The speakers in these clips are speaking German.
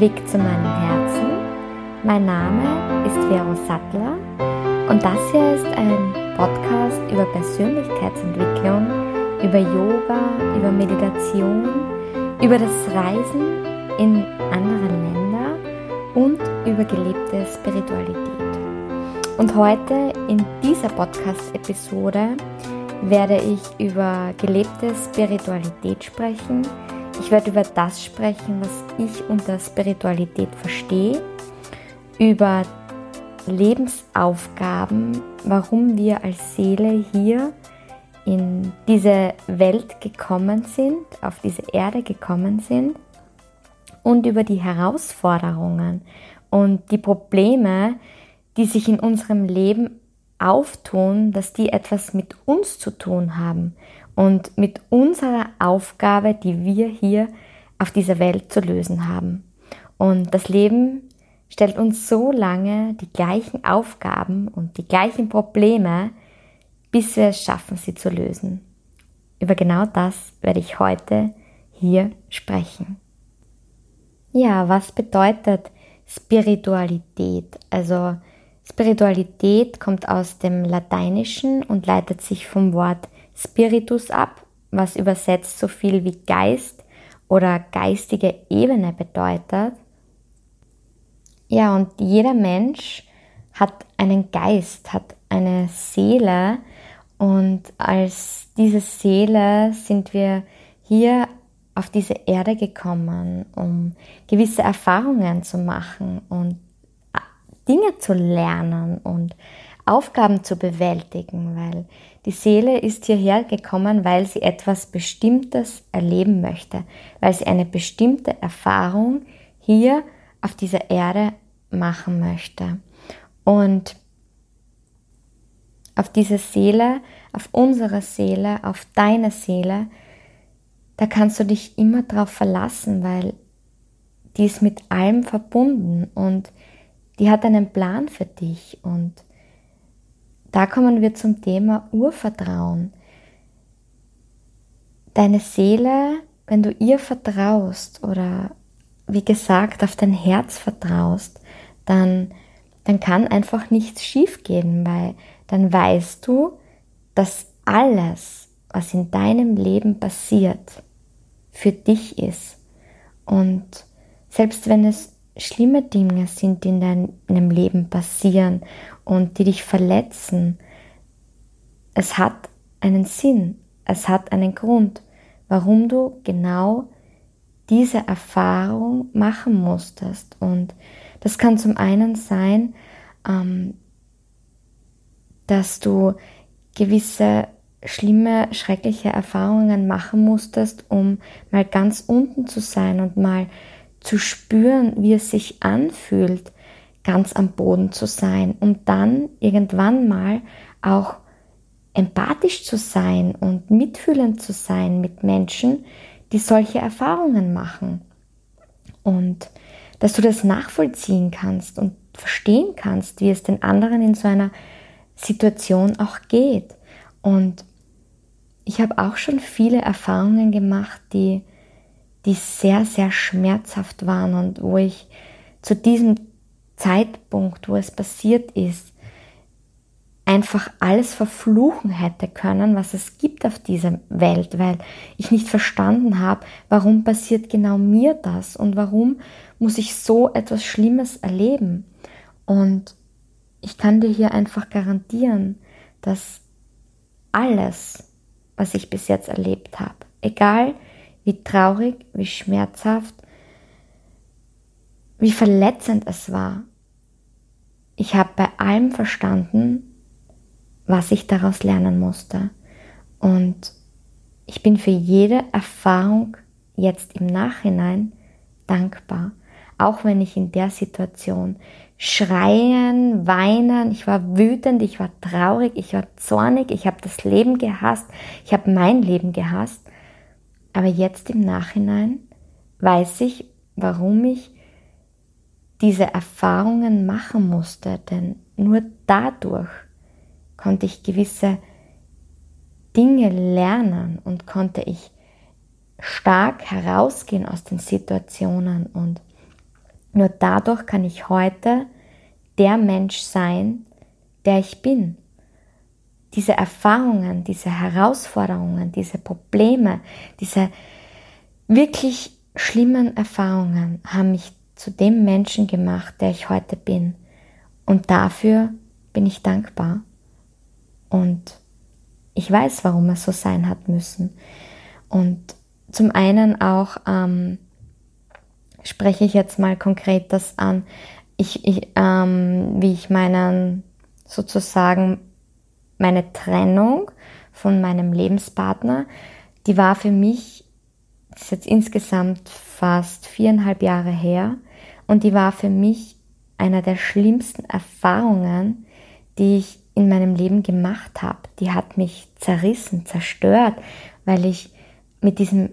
Weg zu meinem Herzen. Mein Name ist Vero Sattler und das hier ist ein Podcast über Persönlichkeitsentwicklung, über Yoga, über Meditation, über das Reisen in andere Länder und über gelebte Spiritualität. Und heute in dieser Podcast-Episode werde ich über gelebte Spiritualität sprechen. Ich werde über das sprechen, was ich unter Spiritualität verstehe, über Lebensaufgaben, warum wir als Seele hier in diese Welt gekommen sind, auf diese Erde gekommen sind und über die Herausforderungen und die Probleme, die sich in unserem Leben auftun, dass die etwas mit uns zu tun haben und mit unserer Aufgabe, die wir hier auf dieser Welt zu lösen haben. Und das Leben stellt uns so lange die gleichen Aufgaben und die gleichen Probleme, bis wir es schaffen, sie zu lösen. Über genau das werde ich heute hier sprechen. Ja, was bedeutet Spiritualität? Also Spiritualität kommt aus dem Lateinischen und leitet sich vom Wort Spiritus ab, was übersetzt so viel wie Geist oder geistige Ebene bedeutet. Ja, und jeder Mensch hat einen Geist, hat eine Seele und als diese Seele sind wir hier auf diese Erde gekommen, um gewisse Erfahrungen zu machen und Dinge zu lernen und Aufgaben zu bewältigen, weil die Seele ist hierher gekommen, weil sie etwas Bestimmtes erleben möchte, weil sie eine bestimmte Erfahrung hier auf dieser Erde machen möchte. Und auf diese Seele, auf unsere Seele, auf deine Seele, da kannst du dich immer drauf verlassen, weil die ist mit allem verbunden und die hat einen Plan für dich und da kommen wir zum Thema Urvertrauen. Deine Seele, wenn du ihr vertraust oder wie gesagt auf dein Herz vertraust, dann, dann kann einfach nichts schiefgehen, weil dann weißt du, dass alles, was in deinem Leben passiert, für dich ist. Und selbst wenn es schlimme Dinge sind, die in deinem Leben passieren und die dich verletzen, es hat einen Sinn, es hat einen Grund, warum du genau diese Erfahrung machen musstest. Und das kann zum einen sein, ähm, dass du gewisse schlimme, schreckliche Erfahrungen machen musstest, um mal ganz unten zu sein und mal zu spüren, wie es sich anfühlt, ganz am Boden zu sein, um dann irgendwann mal auch empathisch zu sein und mitfühlend zu sein mit Menschen, die solche Erfahrungen machen. Und dass du das nachvollziehen kannst und verstehen kannst, wie es den anderen in so einer Situation auch geht. Und ich habe auch schon viele Erfahrungen gemacht, die die sehr, sehr schmerzhaft waren und wo ich zu diesem Zeitpunkt, wo es passiert ist, einfach alles verfluchen hätte können, was es gibt auf dieser Welt, weil ich nicht verstanden habe, warum passiert genau mir das und warum muss ich so etwas Schlimmes erleben. Und ich kann dir hier einfach garantieren, dass alles, was ich bis jetzt erlebt habe, egal wie traurig, wie schmerzhaft, wie verletzend es war. Ich habe bei allem verstanden, was ich daraus lernen musste. Und ich bin für jede Erfahrung jetzt im Nachhinein dankbar. Auch wenn ich in der Situation schreien, weinen, ich war wütend, ich war traurig, ich war zornig, ich habe das Leben gehasst, ich habe mein Leben gehasst. Aber jetzt im Nachhinein weiß ich, warum ich diese Erfahrungen machen musste, denn nur dadurch konnte ich gewisse Dinge lernen und konnte ich stark herausgehen aus den Situationen und nur dadurch kann ich heute der Mensch sein, der ich bin. Diese Erfahrungen, diese Herausforderungen, diese Probleme, diese wirklich schlimmen Erfahrungen haben mich zu dem Menschen gemacht, der ich heute bin. Und dafür bin ich dankbar. Und ich weiß, warum es so sein hat müssen. Und zum einen auch ähm, spreche ich jetzt mal konkret das an, ich, ich, ähm, wie ich meinen sozusagen meine Trennung von meinem Lebenspartner, die war für mich, ist jetzt insgesamt fast viereinhalb Jahre her, und die war für mich einer der schlimmsten Erfahrungen, die ich in meinem Leben gemacht habe. Die hat mich zerrissen, zerstört, weil ich mit diesem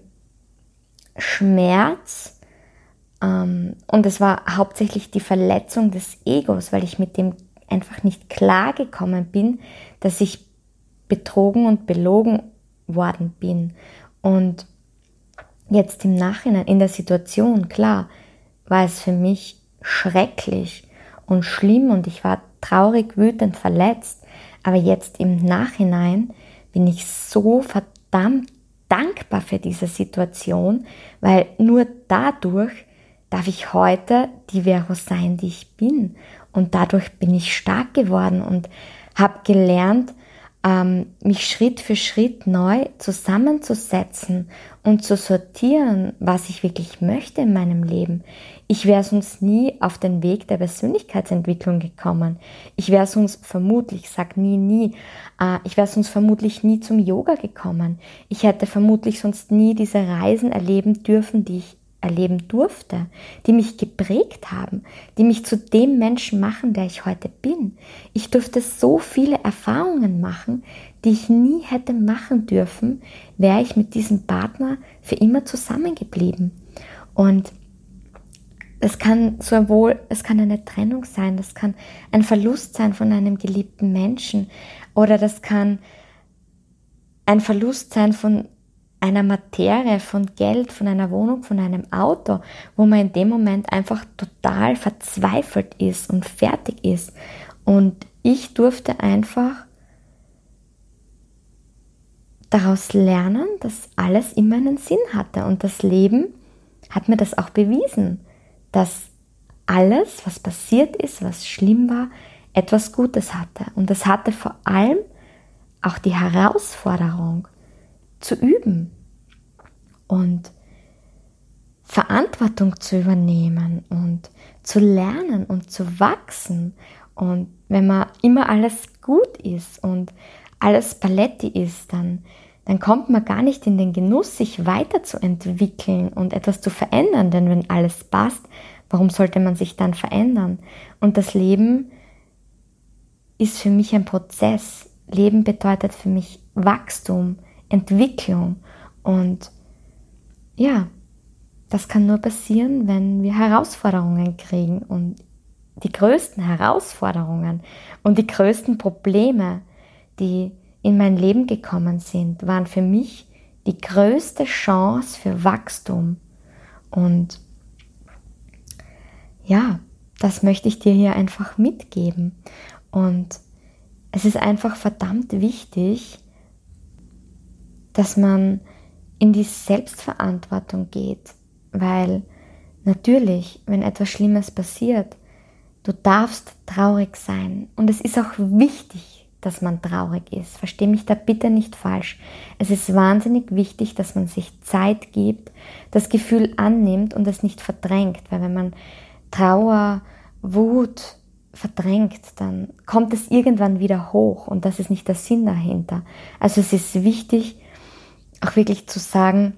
Schmerz ähm, und es war hauptsächlich die Verletzung des Egos, weil ich mit dem einfach nicht klargekommen bin, dass ich betrogen und belogen worden bin. Und jetzt im Nachhinein, in der Situation, klar, war es für mich schrecklich und schlimm und ich war traurig, wütend, verletzt. Aber jetzt im Nachhinein bin ich so verdammt dankbar für diese Situation, weil nur dadurch darf ich heute die Vero sein, die ich bin. Und dadurch bin ich stark geworden und habe gelernt, ähm, mich Schritt für Schritt neu zusammenzusetzen und zu sortieren, was ich wirklich möchte in meinem Leben. Ich wäre sonst nie auf den Weg der Persönlichkeitsentwicklung gekommen. Ich wäre sonst vermutlich, sag nie, nie, äh, ich wäre sonst vermutlich nie zum Yoga gekommen. Ich hätte vermutlich sonst nie diese Reisen erleben dürfen, die ich erleben durfte, die mich geprägt haben, die mich zu dem Menschen machen, der ich heute bin. Ich durfte so viele Erfahrungen machen, die ich nie hätte machen dürfen, wäre ich mit diesem Partner für immer zusammengeblieben. Und es kann sowohl, es kann eine Trennung sein, das kann ein Verlust sein von einem geliebten Menschen oder das kann ein Verlust sein von einer Materie, von Geld, von einer Wohnung, von einem Auto, wo man in dem Moment einfach total verzweifelt ist und fertig ist. Und ich durfte einfach daraus lernen, dass alles immer einen Sinn hatte. Und das Leben hat mir das auch bewiesen, dass alles, was passiert ist, was schlimm war, etwas Gutes hatte. Und das hatte vor allem auch die Herausforderung, zu üben und Verantwortung zu übernehmen und zu lernen und zu wachsen. Und wenn man immer alles gut ist und alles Paletti ist, dann, dann kommt man gar nicht in den Genuss, sich weiterzuentwickeln und etwas zu verändern. Denn wenn alles passt, warum sollte man sich dann verändern? Und das Leben ist für mich ein Prozess. Leben bedeutet für mich Wachstum, Entwicklung und ja, das kann nur passieren, wenn wir Herausforderungen kriegen und die größten Herausforderungen und die größten Probleme, die in mein Leben gekommen sind, waren für mich die größte Chance für Wachstum. Und ja, das möchte ich dir hier einfach mitgeben. Und es ist einfach verdammt wichtig, dass man in die Selbstverantwortung geht, weil natürlich, wenn etwas Schlimmes passiert, du darfst traurig sein und es ist auch wichtig, dass man traurig ist. Versteh mich da bitte nicht falsch. Es ist wahnsinnig wichtig, dass man sich Zeit gibt, das Gefühl annimmt und es nicht verdrängt, weil wenn man Trauer, Wut verdrängt, dann kommt es irgendwann wieder hoch und das ist nicht der Sinn dahinter. Also es ist wichtig, auch wirklich zu sagen,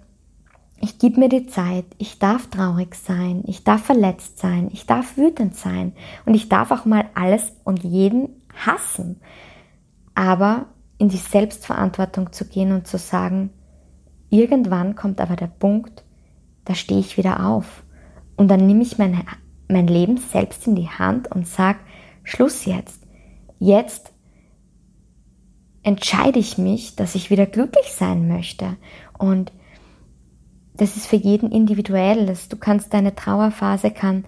ich gebe mir die Zeit, ich darf traurig sein, ich darf verletzt sein, ich darf wütend sein und ich darf auch mal alles und jeden hassen. Aber in die Selbstverantwortung zu gehen und zu sagen, irgendwann kommt aber der Punkt, da stehe ich wieder auf und dann nehme ich mein, mein Leben selbst in die Hand und sage, Schluss jetzt. Jetzt entscheide ich mich, dass ich wieder glücklich sein möchte. Und das ist für jeden individuell. Du kannst deine Trauerphase kann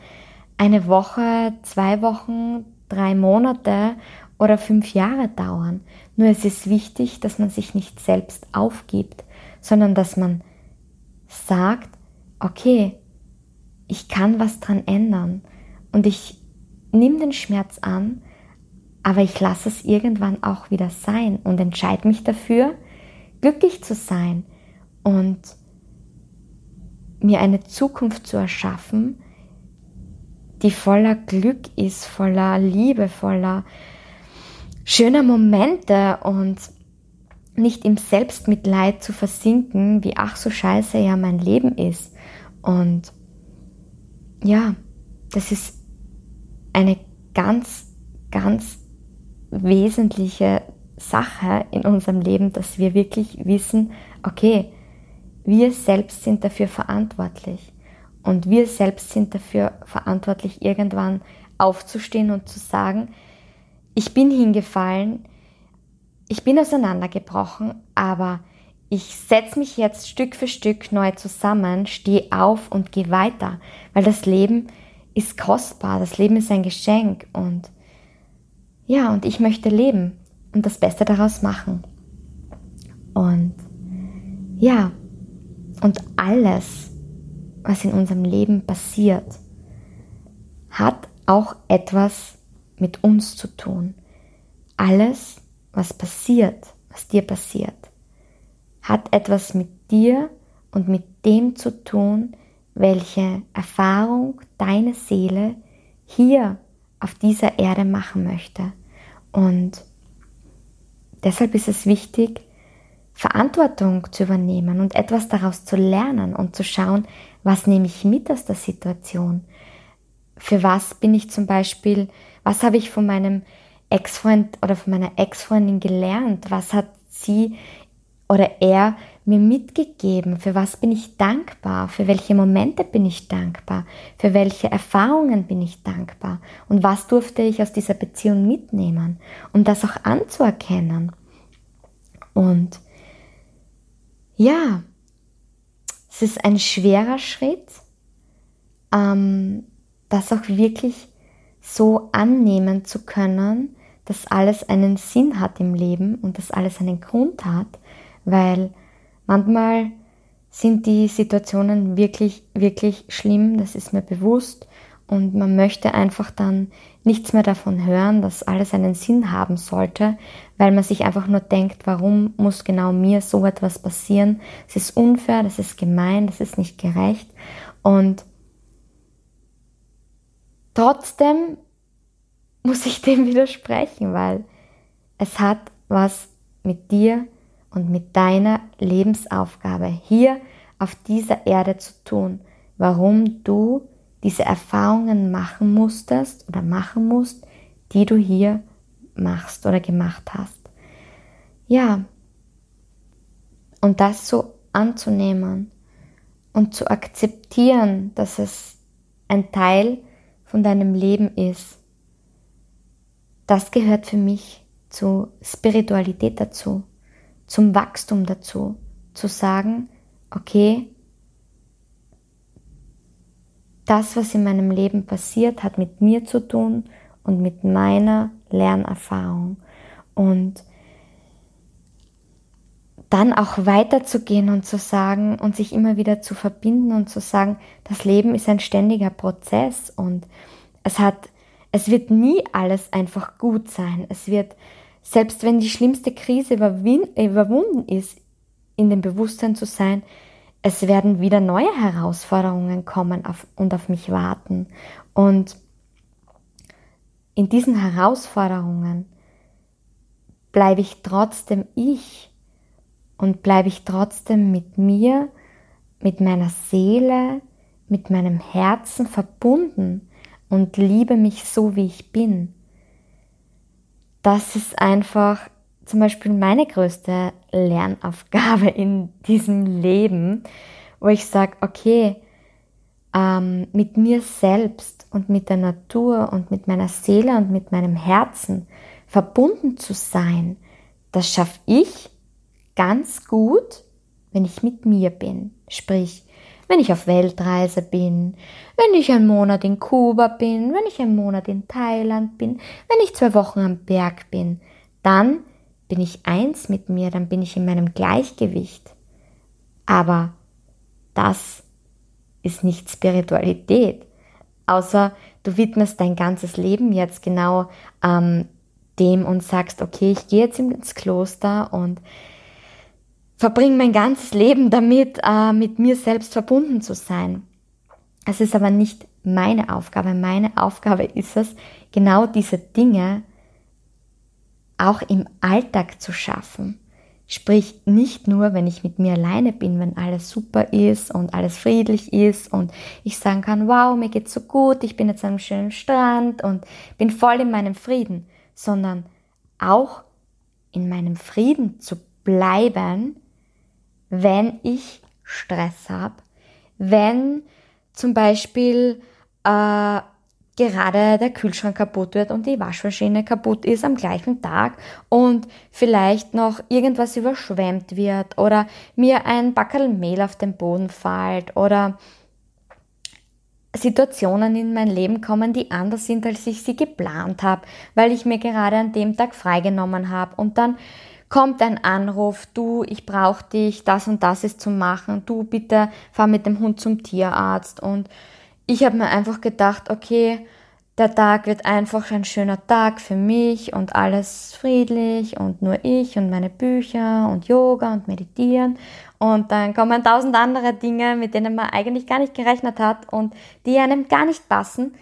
eine Woche, zwei Wochen, drei Monate oder fünf Jahre dauern. Nur es ist wichtig, dass man sich nicht selbst aufgibt, sondern dass man sagt, okay, ich kann was dran ändern und ich nehme den Schmerz an, aber ich lasse es irgendwann auch wieder sein und entscheide mich dafür, glücklich zu sein und mir eine Zukunft zu erschaffen, die voller Glück ist, voller Liebe, voller schöner Momente und nicht im Selbstmitleid zu versinken, wie ach so scheiße ja mein Leben ist. Und ja, das ist eine ganz, ganz wesentliche Sache in unserem Leben, dass wir wirklich wissen, okay, wir selbst sind dafür verantwortlich. Und wir selbst sind dafür verantwortlich, irgendwann aufzustehen und zu sagen, ich bin hingefallen, ich bin auseinandergebrochen, aber ich setze mich jetzt Stück für Stück neu zusammen, stehe auf und gehe weiter, weil das Leben ist kostbar, das Leben ist ein Geschenk und ja, und ich möchte leben und das Beste daraus machen. Und ja, und alles, was in unserem Leben passiert, hat auch etwas mit uns zu tun. Alles, was passiert, was dir passiert, hat etwas mit dir und mit dem zu tun, welche Erfahrung deine Seele hier auf dieser Erde machen möchte. Und deshalb ist es wichtig, Verantwortung zu übernehmen und etwas daraus zu lernen und zu schauen, was nehme ich mit aus der Situation. Für was bin ich zum Beispiel, was habe ich von meinem Ex-Freund oder von meiner Ex-Freundin gelernt? Was hat sie oder er mir mitgegeben? Für was bin ich dankbar? Für welche Momente bin ich dankbar? Für welche Erfahrungen bin ich dankbar? Und was durfte ich aus dieser Beziehung mitnehmen? Um das auch anzuerkennen. Und ja, es ist ein schwerer Schritt, ähm, das auch wirklich so annehmen zu können, dass alles einen Sinn hat im Leben und dass alles einen Grund hat, weil manchmal sind die Situationen wirklich, wirklich schlimm, das ist mir bewusst und man möchte einfach dann nichts mehr davon hören, dass alles einen Sinn haben sollte, weil man sich einfach nur denkt, warum muss genau mir so etwas passieren? Es ist unfair, das ist gemein, das ist nicht gerecht und trotzdem muss ich dem widersprechen, weil es hat was mit dir und mit deiner Lebensaufgabe hier auf dieser Erde zu tun, warum du diese Erfahrungen machen musstest oder machen musst, die du hier machst oder gemacht hast. Ja, und das so anzunehmen und zu akzeptieren, dass es ein Teil von deinem Leben ist, das gehört für mich zur Spiritualität dazu, zum Wachstum dazu, zu sagen, okay, das, was in meinem Leben passiert, hat mit mir zu tun und mit meiner Lernerfahrung. Und dann auch weiterzugehen und zu sagen und sich immer wieder zu verbinden und zu sagen, das Leben ist ein ständiger Prozess und es hat, es wird nie alles einfach gut sein. Es wird, selbst wenn die schlimmste Krise überwunden ist, in dem Bewusstsein zu sein, es werden wieder neue Herausforderungen kommen auf, und auf mich warten. Und in diesen Herausforderungen bleibe ich trotzdem ich und bleibe ich trotzdem mit mir, mit meiner Seele, mit meinem Herzen verbunden und liebe mich so, wie ich bin. Das ist einfach zum Beispiel meine größte Lernaufgabe in diesem Leben, wo ich sage, okay, ähm, mit mir selbst und mit der Natur und mit meiner Seele und mit meinem Herzen verbunden zu sein, das schaffe ich ganz gut, wenn ich mit mir bin. Sprich, wenn ich auf Weltreise bin, wenn ich einen Monat in Kuba bin, wenn ich einen Monat in Thailand bin, wenn ich zwei Wochen am Berg bin, dann bin ich eins mit mir, dann bin ich in meinem Gleichgewicht. Aber das ist nicht Spiritualität, außer du widmest dein ganzes Leben jetzt genau ähm, dem und sagst, okay, ich gehe jetzt ins Kloster und verbringe mein ganzes Leben damit, äh, mit mir selbst verbunden zu sein. Es ist aber nicht meine Aufgabe. Meine Aufgabe ist es, genau diese Dinge auch im Alltag zu schaffen. Sprich, nicht nur, wenn ich mit mir alleine bin, wenn alles super ist und alles friedlich ist und ich sagen kann, wow, mir geht's so gut, ich bin jetzt einem schönen Strand und bin voll in meinem Frieden, sondern auch in meinem Frieden zu bleiben, wenn ich Stress habe, wenn zum Beispiel äh, gerade der Kühlschrank kaputt wird und die Waschmaschine kaputt ist am gleichen Tag und vielleicht noch irgendwas überschwemmt wird oder mir ein Backerl Mehl auf den Boden fällt oder Situationen in mein Leben kommen, die anders sind, als ich sie geplant habe, weil ich mir gerade an dem Tag freigenommen habe und dann kommt ein Anruf, du, ich brauche dich, das und das ist zu machen, du bitte fahr mit dem Hund zum Tierarzt und ich habe mir einfach gedacht, okay, der Tag wird einfach ein schöner Tag für mich und alles friedlich und nur ich und meine Bücher und Yoga und Meditieren. Und dann kommen tausend andere Dinge, mit denen man eigentlich gar nicht gerechnet hat und die einem gar nicht passen.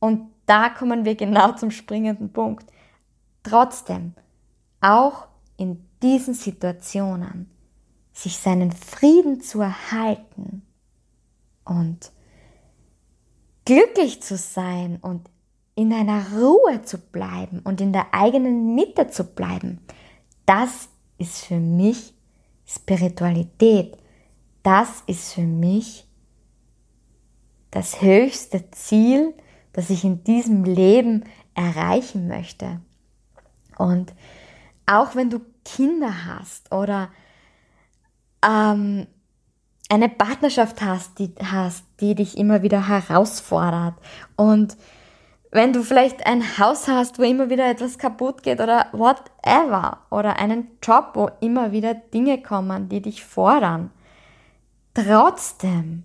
Und da kommen wir genau zum springenden Punkt. Trotzdem, auch in diesen Situationen, sich seinen Frieden zu erhalten und glücklich zu sein und in einer Ruhe zu bleiben und in der eigenen Mitte zu bleiben, das ist für mich Spiritualität. Das ist für mich das höchste Ziel, das ich in diesem Leben erreichen möchte. Und auch wenn du Kinder hast oder ähm, eine Partnerschaft hast die, hast, die dich immer wieder herausfordert. Und wenn du vielleicht ein Haus hast, wo immer wieder etwas kaputt geht oder whatever oder einen Job, wo immer wieder Dinge kommen, die dich fordern, trotzdem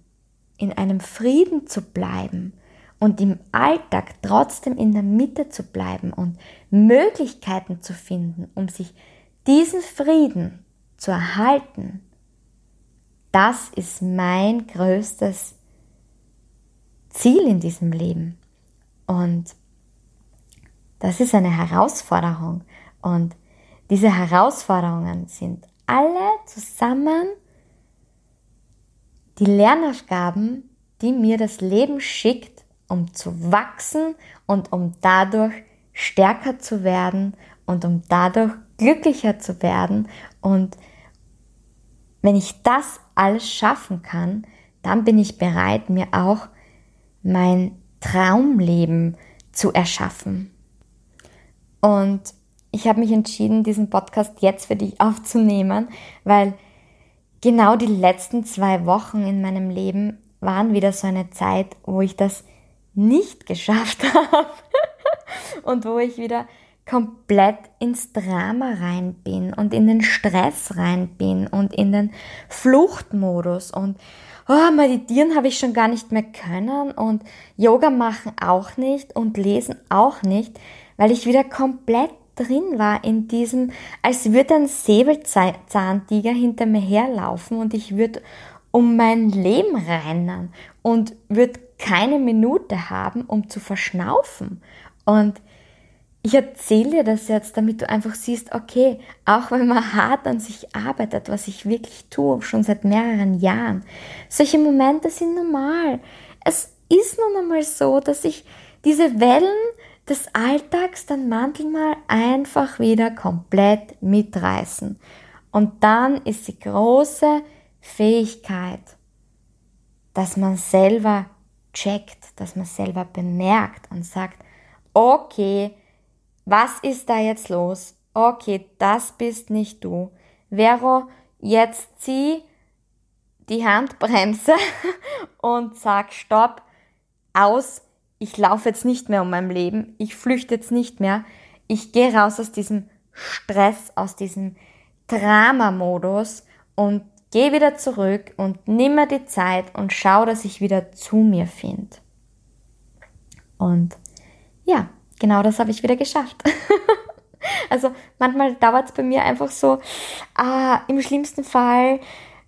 in einem Frieden zu bleiben und im Alltag trotzdem in der Mitte zu bleiben und Möglichkeiten zu finden, um sich diesen Frieden zu erhalten, das ist mein größtes Ziel in diesem Leben. Und das ist eine Herausforderung. Und diese Herausforderungen sind alle zusammen die Lernaufgaben, die mir das Leben schickt, um zu wachsen und um dadurch stärker zu werden und um dadurch glücklicher zu werden. Und wenn ich das alles schaffen kann, dann bin ich bereit, mir auch mein Traumleben zu erschaffen. Und ich habe mich entschieden, diesen Podcast jetzt für dich aufzunehmen, weil genau die letzten zwei Wochen in meinem Leben waren wieder so eine Zeit, wo ich das nicht geschafft habe und wo ich wieder komplett ins Drama rein bin und in den Stress rein bin und in den Fluchtmodus und oh, meditieren habe ich schon gar nicht mehr können und Yoga machen auch nicht und lesen auch nicht, weil ich wieder komplett drin war in diesem, als würde ein Säbelzahntiger hinter mir herlaufen und ich würde um mein Leben rennen und würde keine Minute haben, um zu verschnaufen. Und ich erzähle dir das jetzt, damit du einfach siehst, okay, auch wenn man hart an sich arbeitet, was ich wirklich tue, schon seit mehreren Jahren, solche Momente sind normal. Es ist nun einmal so, dass ich diese Wellen des Alltags dann manchmal einfach wieder komplett mitreißen. Und dann ist die große Fähigkeit, dass man selber checkt, dass man selber bemerkt und sagt, okay, was ist da jetzt los? Okay, das bist nicht du. Vero, jetzt zieh die Handbremse und sag Stopp, aus, ich laufe jetzt nicht mehr um mein Leben, ich flüchte jetzt nicht mehr, ich gehe raus aus diesem Stress, aus diesem Drama-Modus und gehe wieder zurück und nimm mir die Zeit und schau, dass ich wieder zu mir finde. Und ja, genau das habe ich wieder geschafft. also manchmal dauert es bei mir einfach so, ah, im schlimmsten Fall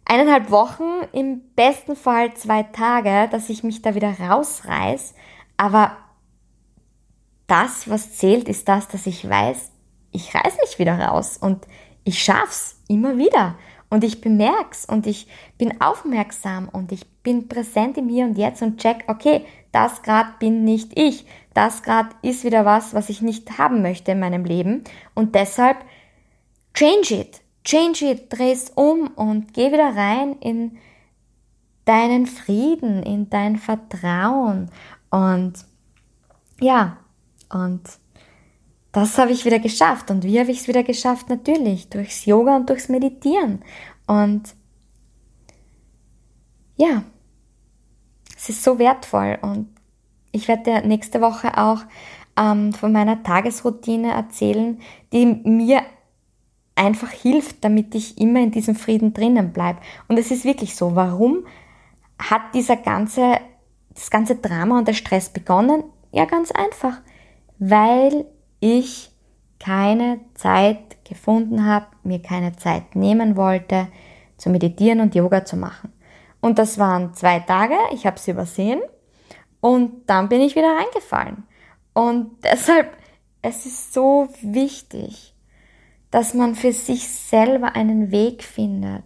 eineinhalb Wochen, im besten Fall zwei Tage, dass ich mich da wieder rausreiß. Aber das, was zählt, ist das, dass ich weiß, ich reiß mich wieder raus und ich schaff's immer wieder. Und ich bemerk's und ich bin aufmerksam und ich bin präsent im Hier und Jetzt und check, okay, das grad bin nicht ich. Das grad ist wieder was, was ich nicht haben möchte in meinem Leben. Und deshalb change it. Change it, dreh's um und geh wieder rein in deinen Frieden, in dein Vertrauen. Und ja, und das habe ich wieder geschafft. Und wie habe ich es wieder geschafft? Natürlich durchs Yoga und durchs Meditieren. Und ja, es ist so wertvoll. Und ich werde nächste Woche auch ähm, von meiner Tagesroutine erzählen, die mir einfach hilft, damit ich immer in diesem Frieden drinnen bleibe. Und es ist wirklich so. Warum hat dieser ganze, das ganze Drama und der Stress begonnen? Ja, ganz einfach. Weil ich keine Zeit gefunden habe, mir keine Zeit nehmen wollte, zu meditieren und Yoga zu machen. Und das waren zwei Tage, ich habe sie übersehen und dann bin ich wieder reingefallen. Und deshalb, es ist so wichtig, dass man für sich selber einen Weg findet,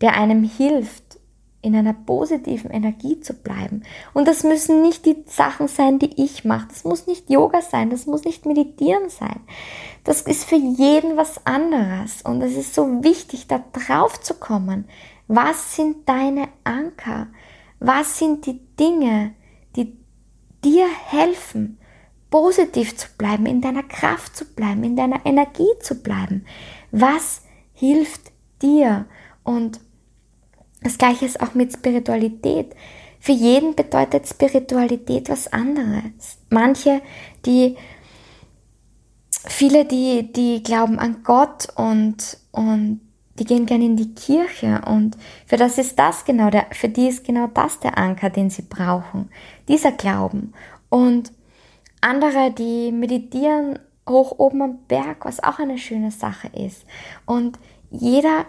der einem hilft, in einer positiven Energie zu bleiben. Und das müssen nicht die Sachen sein, die ich mache. Das muss nicht Yoga sein, das muss nicht Meditieren sein. Das ist für jeden was anderes. Und es ist so wichtig, da drauf zu kommen. Was sind deine Anker? Was sind die Dinge, die dir helfen, positiv zu bleiben, in deiner Kraft zu bleiben, in deiner Energie zu bleiben? Was hilft dir? Und das gleiche ist auch mit Spiritualität. Für jeden bedeutet Spiritualität was anderes. Manche, die, viele, die, die glauben an Gott und, und die gehen gerne in die Kirche und für das ist das genau der, für die ist genau das der Anker, den sie brauchen. Dieser Glauben. Und andere, die meditieren hoch oben am Berg, was auch eine schöne Sache ist. Und jeder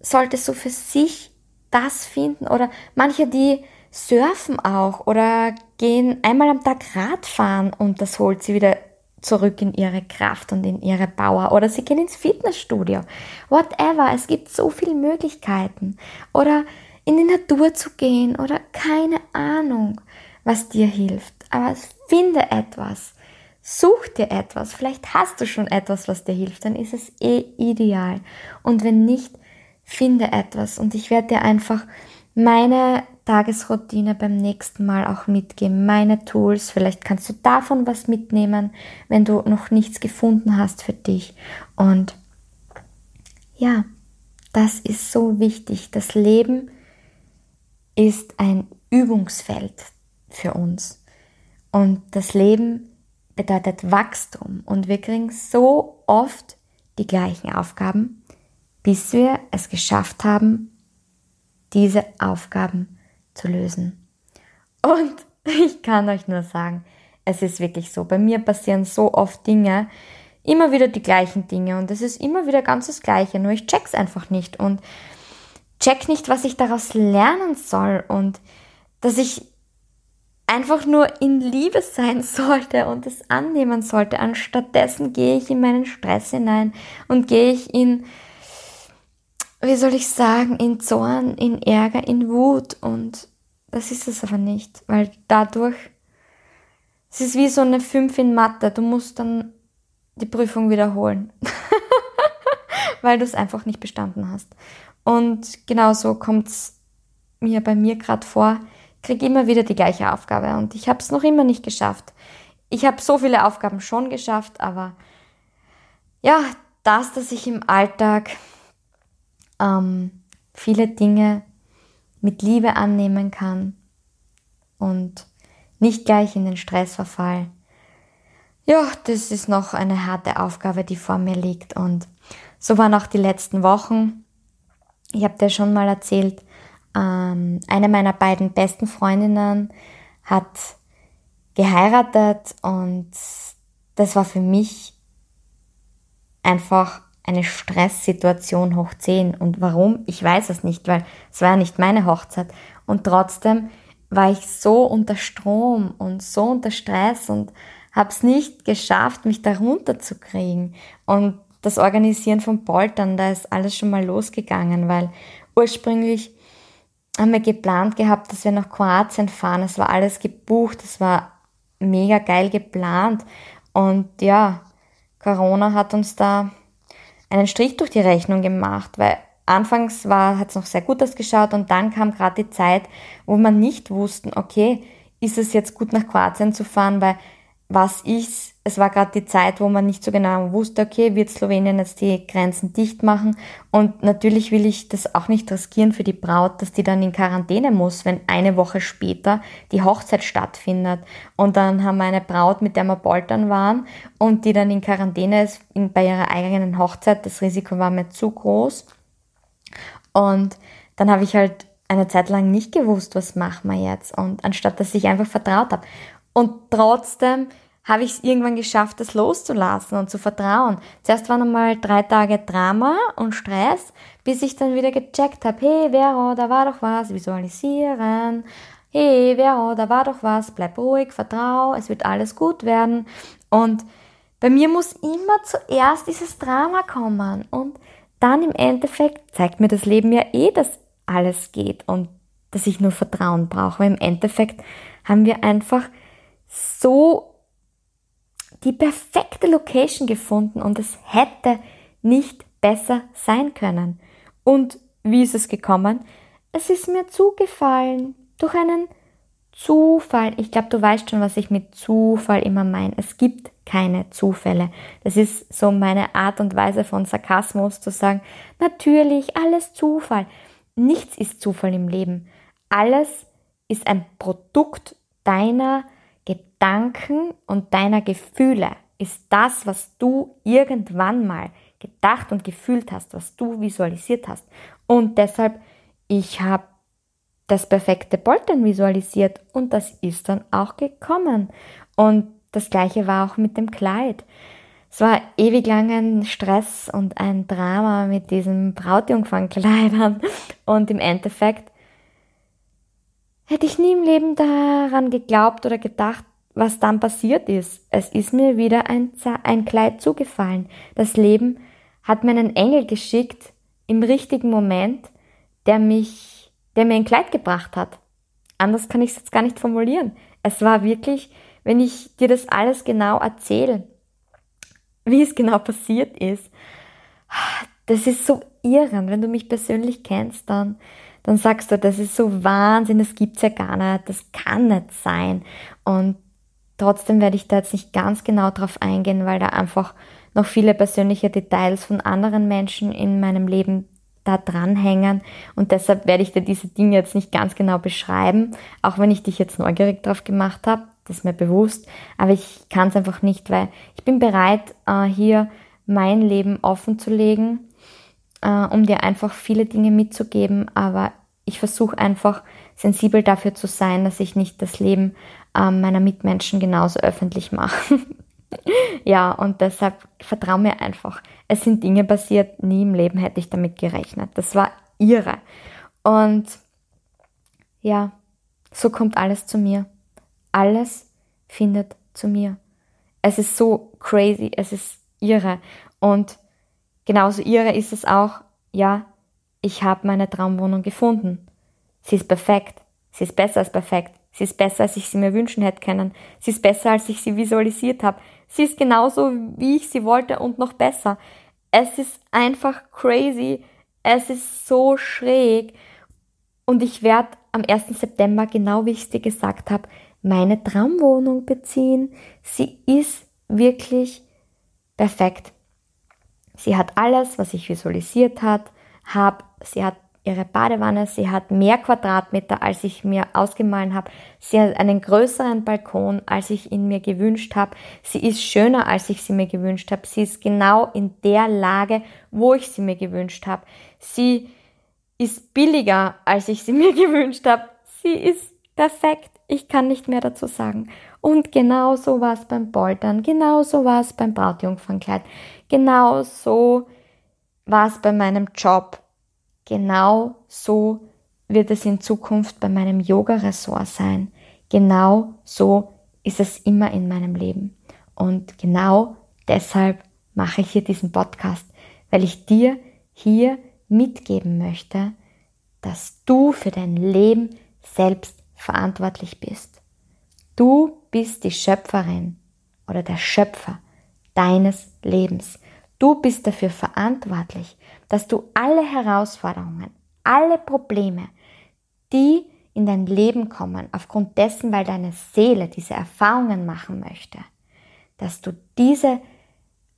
sollte so für sich das finden oder manche, die surfen auch oder gehen einmal am Tag Radfahren und das holt sie wieder zurück in ihre Kraft und in ihre Power oder sie gehen ins Fitnessstudio. Whatever, es gibt so viele Möglichkeiten. Oder in die Natur zu gehen oder keine Ahnung, was dir hilft. Aber finde etwas. Such dir etwas. Vielleicht hast du schon etwas, was dir hilft. Dann ist es eh ideal. Und wenn nicht, finde etwas und ich werde dir einfach meine Tagesroutine beim nächsten Mal auch mitgeben, meine Tools. Vielleicht kannst du davon was mitnehmen, wenn du noch nichts gefunden hast für dich. Und ja, das ist so wichtig. Das Leben ist ein Übungsfeld für uns. Und das Leben bedeutet Wachstum. Und wir kriegen so oft die gleichen Aufgaben bis wir es geschafft haben, diese Aufgaben zu lösen. Und ich kann euch nur sagen, es ist wirklich so. Bei mir passieren so oft Dinge, immer wieder die gleichen Dinge und es ist immer wieder ganz das Gleiche, nur ich check's einfach nicht und check nicht, was ich daraus lernen soll und dass ich einfach nur in Liebe sein sollte und es annehmen sollte. Anstattdessen gehe ich in meinen Stress hinein und gehe ich in wie soll ich sagen, in Zorn, in Ärger, in Wut und das ist es aber nicht, weil dadurch, es ist wie so eine 5 in Mathe, du musst dann die Prüfung wiederholen, weil du es einfach nicht bestanden hast. Und genauso kommt es mir bei mir gerade vor, kriege immer wieder die gleiche Aufgabe und ich habe es noch immer nicht geschafft. Ich habe so viele Aufgaben schon geschafft, aber ja, das, dass ich im Alltag ähm, viele Dinge mit Liebe annehmen kann und nicht gleich in den Stress verfall. Ja, das ist noch eine harte Aufgabe, die vor mir liegt und so waren auch die letzten Wochen. Ich habe dir schon mal erzählt, ähm, eine meiner beiden besten Freundinnen hat geheiratet und das war für mich einfach eine Stresssituation hoch 10. Und warum? Ich weiß es nicht, weil es war ja nicht meine Hochzeit. Und trotzdem war ich so unter Strom und so unter Stress und habe es nicht geschafft, mich da runterzukriegen. Und das Organisieren von Poltern, da ist alles schon mal losgegangen, weil ursprünglich haben wir geplant gehabt, dass wir nach Kroatien fahren. Es war alles gebucht, es war mega geil geplant. Und ja, Corona hat uns da einen Strich durch die Rechnung gemacht, weil anfangs war, hat es noch sehr gut ausgeschaut und dann kam gerade die Zeit, wo man nicht wussten, okay, ist es jetzt gut nach Kroatien zu fahren, weil was ist, es war gerade die Zeit, wo man nicht so genau wusste, okay, wird Slowenien jetzt die Grenzen dicht machen? Und natürlich will ich das auch nicht riskieren für die Braut, dass die dann in Quarantäne muss, wenn eine Woche später die Hochzeit stattfindet. Und dann haben wir eine Braut, mit der wir poltern waren und die dann in Quarantäne ist in, bei ihrer eigenen Hochzeit. Das Risiko war mir zu groß. Und dann habe ich halt eine Zeit lang nicht gewusst, was machen wir jetzt. Und anstatt dass ich einfach vertraut habe. Und trotzdem habe ich es irgendwann geschafft, das loszulassen und zu vertrauen. Zuerst waren einmal drei Tage Drama und Stress, bis ich dann wieder gecheckt habe, hey Vero, da war doch was, visualisieren. Hey Vero, da war doch was, bleib ruhig, vertrau, es wird alles gut werden. Und bei mir muss immer zuerst dieses Drama kommen und dann im Endeffekt zeigt mir das Leben ja eh, dass alles geht und dass ich nur Vertrauen brauche. Im Endeffekt haben wir einfach so die perfekte Location gefunden und es hätte nicht besser sein können. Und wie ist es gekommen? Es ist mir zugefallen durch einen Zufall. Ich glaube, du weißt schon, was ich mit Zufall immer meine. Es gibt keine Zufälle. Das ist so meine Art und Weise von Sarkasmus zu sagen, natürlich, alles Zufall. Nichts ist Zufall im Leben. Alles ist ein Produkt deiner Gedanken und deiner Gefühle ist das, was du irgendwann mal gedacht und gefühlt hast, was du visualisiert hast. Und deshalb, ich habe das perfekte Poltern visualisiert und das ist dann auch gekommen. Und das gleiche war auch mit dem Kleid. Es war ewig lang ein Stress und ein Drama mit diesen Brautjungfernkleidern und im Endeffekt hätte ich nie im Leben daran geglaubt oder gedacht, was dann passiert ist. Es ist mir wieder ein, ein Kleid zugefallen. Das Leben hat mir einen Engel geschickt im richtigen Moment, der mich, der mir ein Kleid gebracht hat. Anders kann ich es jetzt gar nicht formulieren. Es war wirklich, wenn ich dir das alles genau erzähle, wie es genau passiert ist, das ist so irren. Wenn du mich persönlich kennst, dann, dann sagst du, das ist so Wahnsinn, das gibt's ja gar nicht, das kann nicht sein. Und Trotzdem werde ich da jetzt nicht ganz genau drauf eingehen, weil da einfach noch viele persönliche Details von anderen Menschen in meinem Leben da dranhängen. Und deshalb werde ich dir diese Dinge jetzt nicht ganz genau beschreiben, auch wenn ich dich jetzt neugierig drauf gemacht habe, das ist mir bewusst, aber ich kann es einfach nicht, weil ich bin bereit, äh, hier mein Leben offen zu legen, äh, um dir einfach viele Dinge mitzugeben, aber ich versuche einfach sensibel dafür zu sein, dass ich nicht das Leben ähm, meiner Mitmenschen genauso öffentlich mache. ja, und deshalb vertraue mir einfach. Es sind Dinge passiert, nie im Leben hätte ich damit gerechnet. Das war irre. Und ja, so kommt alles zu mir. Alles findet zu mir. Es ist so crazy, es ist irre. Und genauso irre ist es auch, ja, ich habe meine Traumwohnung gefunden. Sie ist perfekt. Sie ist besser als perfekt. Sie ist besser, als ich sie mir wünschen hätte können. Sie ist besser, als ich sie visualisiert habe. Sie ist genauso, wie ich sie wollte und noch besser. Es ist einfach crazy. Es ist so schräg. Und ich werde am 1. September, genau wie ich es dir gesagt habe, meine Traumwohnung beziehen. Sie ist wirklich perfekt. Sie hat alles, was ich visualisiert hat, habe. Sie hat ihre Badewanne. Sie hat mehr Quadratmeter, als ich mir ausgemalt habe. Sie hat einen größeren Balkon, als ich ihn mir gewünscht habe. Sie ist schöner, als ich sie mir gewünscht habe. Sie ist genau in der Lage, wo ich sie mir gewünscht habe. Sie ist billiger, als ich sie mir gewünscht habe. Sie ist perfekt. Ich kann nicht mehr dazu sagen. Und genau so war es beim Poltern, genau so war es beim Brautjungfernkleid, genau so war es bei meinem Job Genau so wird es in Zukunft bei meinem Yoga-Ressort sein. Genau so ist es immer in meinem Leben. Und genau deshalb mache ich hier diesen Podcast, weil ich dir hier mitgeben möchte, dass du für dein Leben selbst verantwortlich bist. Du bist die Schöpferin oder der Schöpfer deines Lebens. Du bist dafür verantwortlich, dass du alle Herausforderungen, alle Probleme, die in dein Leben kommen, aufgrund dessen, weil deine Seele diese Erfahrungen machen möchte, dass du diese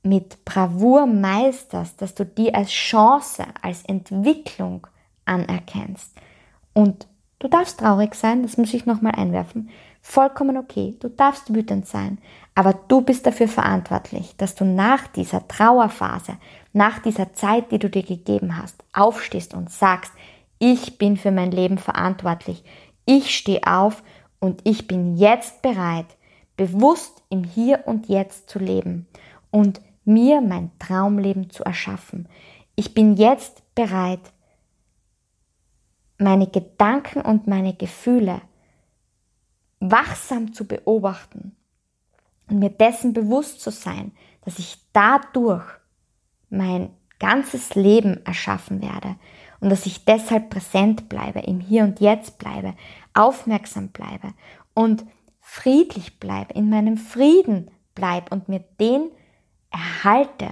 mit Bravour meisterst, dass du die als Chance, als Entwicklung anerkennst. Und du darfst traurig sein, das muss ich nochmal einwerfen, vollkommen okay, du darfst wütend sein, aber du bist dafür verantwortlich, dass du nach dieser Trauerphase, nach dieser Zeit, die du dir gegeben hast, aufstehst und sagst, ich bin für mein Leben verantwortlich. Ich stehe auf und ich bin jetzt bereit, bewusst im Hier und Jetzt zu leben und mir mein Traumleben zu erschaffen. Ich bin jetzt bereit, meine Gedanken und meine Gefühle wachsam zu beobachten und mir dessen bewusst zu sein, dass ich dadurch mein ganzes Leben erschaffen werde und dass ich deshalb präsent bleibe, im Hier und Jetzt bleibe, aufmerksam bleibe und friedlich bleibe, in meinem Frieden bleibe und mir den erhalte,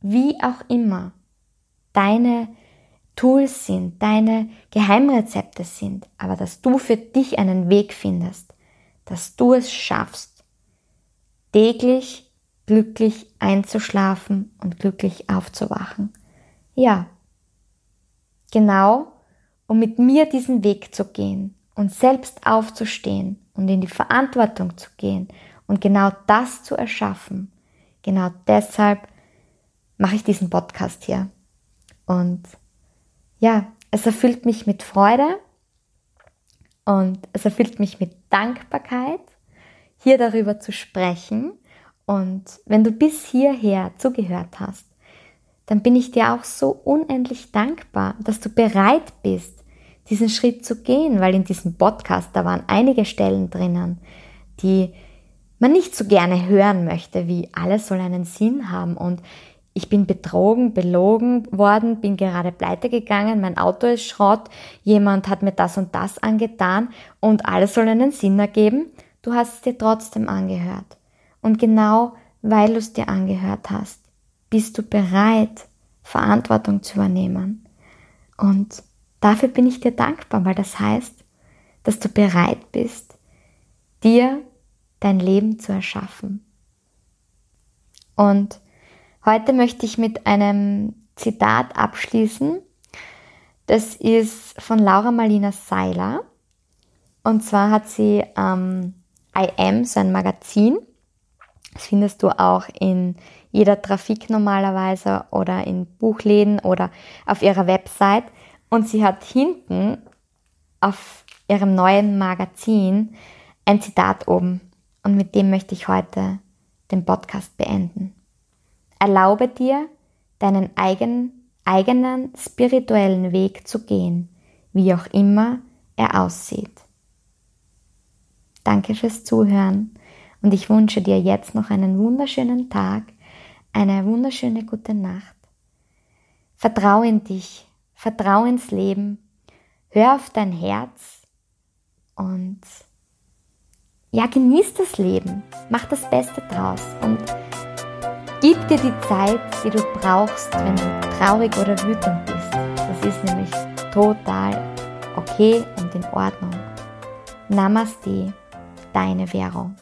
wie auch immer deine Tools sind, deine Geheimrezepte sind, aber dass du für dich einen Weg findest, dass du es schaffst, täglich glücklich einzuschlafen und glücklich aufzuwachen. Ja, genau, um mit mir diesen Weg zu gehen und selbst aufzustehen und in die Verantwortung zu gehen und genau das zu erschaffen. Genau deshalb mache ich diesen Podcast hier. Und ja, es erfüllt mich mit Freude und es erfüllt mich mit Dankbarkeit, hier darüber zu sprechen. Und wenn du bis hierher zugehört hast, dann bin ich dir auch so unendlich dankbar, dass du bereit bist, diesen Schritt zu gehen, weil in diesem Podcast, da waren einige Stellen drinnen, die man nicht so gerne hören möchte, wie alles soll einen Sinn haben und ich bin betrogen, belogen worden, bin gerade pleite gegangen, mein Auto ist Schrott, jemand hat mir das und das angetan und alles soll einen Sinn ergeben. Du hast es dir trotzdem angehört. Und genau weil du es dir angehört hast, bist du bereit, Verantwortung zu übernehmen. Und dafür bin ich dir dankbar, weil das heißt, dass du bereit bist, dir dein Leben zu erschaffen. Und Heute möchte ich mit einem Zitat abschließen. Das ist von Laura Marlina Seiler. Und zwar hat sie ähm, I Am, so ein Magazin. Das findest du auch in jeder Trafik normalerweise oder in Buchläden oder auf ihrer Website. Und sie hat hinten auf ihrem neuen Magazin ein Zitat oben. Und mit dem möchte ich heute den Podcast beenden. Erlaube dir, deinen eigenen, eigenen spirituellen Weg zu gehen, wie auch immer er aussieht. Danke fürs Zuhören und ich wünsche dir jetzt noch einen wunderschönen Tag, eine wunderschöne gute Nacht. Vertrau in dich, vertrau ins Leben, hör auf dein Herz und ja, genieß das Leben, mach das Beste draus und Gib dir die Zeit, die du brauchst, wenn du traurig oder wütend bist. Das ist nämlich total okay und in Ordnung. Namaste, deine Währung.